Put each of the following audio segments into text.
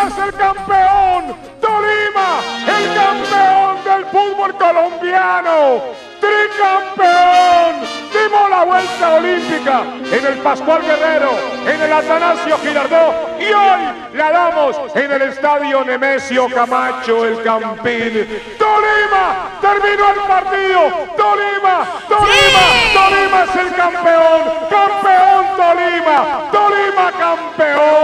Tolima es el campeón. Tolima, el campeón del fútbol colombiano tricampeón. Dimos la vuelta olímpica en el Pascual Guerrero, en el Atanasio Girardot y hoy la damos en el Estadio Nemesio Camacho, el Campín. Tolima terminó el partido. Tolima, Tolima, Tolima es el campeón. Campeón Tolima, Tolima campeón.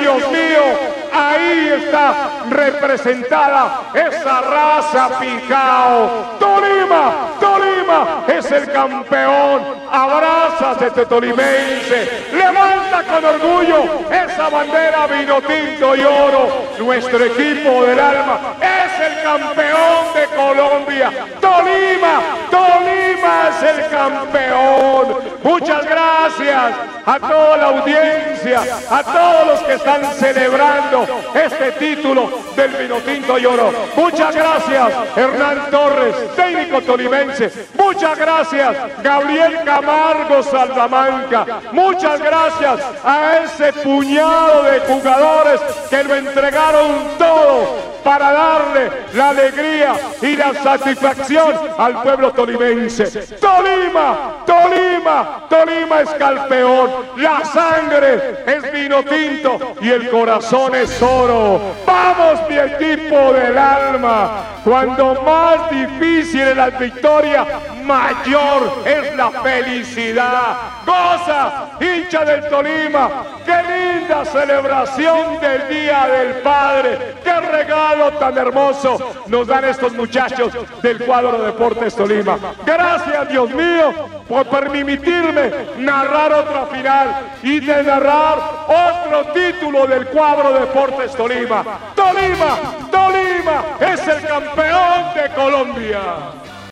Dios mío. Ahí está representada esa raza picao. Tolima, Tolima es el campeón. Abrazas este tolimense. Levanta con orgullo esa bandera vino tinto y oro. Nuestro equipo del alma es el campeón de Colombia. Tolima, Tolima es el campeón. Muchas gracias a toda la audiencia, a todos los que están celebrando este título del Vinotinto y Oro. Muchas gracias, Hernán Torres, técnico tolimense. Muchas gracias, Gabriel Camargo Saldamanca. Muchas gracias a ese puñado de jugadores que lo entregaron todo para darle la alegría y la satisfacción al pueblo tolimense. Tolima, Tolima, Tolima es campeón. La sangre es vino tinto y el corazón es oro. Vamos mi equipo del alma. Cuando más difícil es la victoria, mayor es la felicidad. Goza, hincha del Tolima. Qué linda celebración del Día del Padre. Tan hermoso nos dan estos muchachos del cuadro Deportes Tolima. Gracias, Dios mío, por permitirme narrar otra final y de narrar otro título del cuadro Deportes Tolima. Tolima, Tolima es el campeón de Colombia.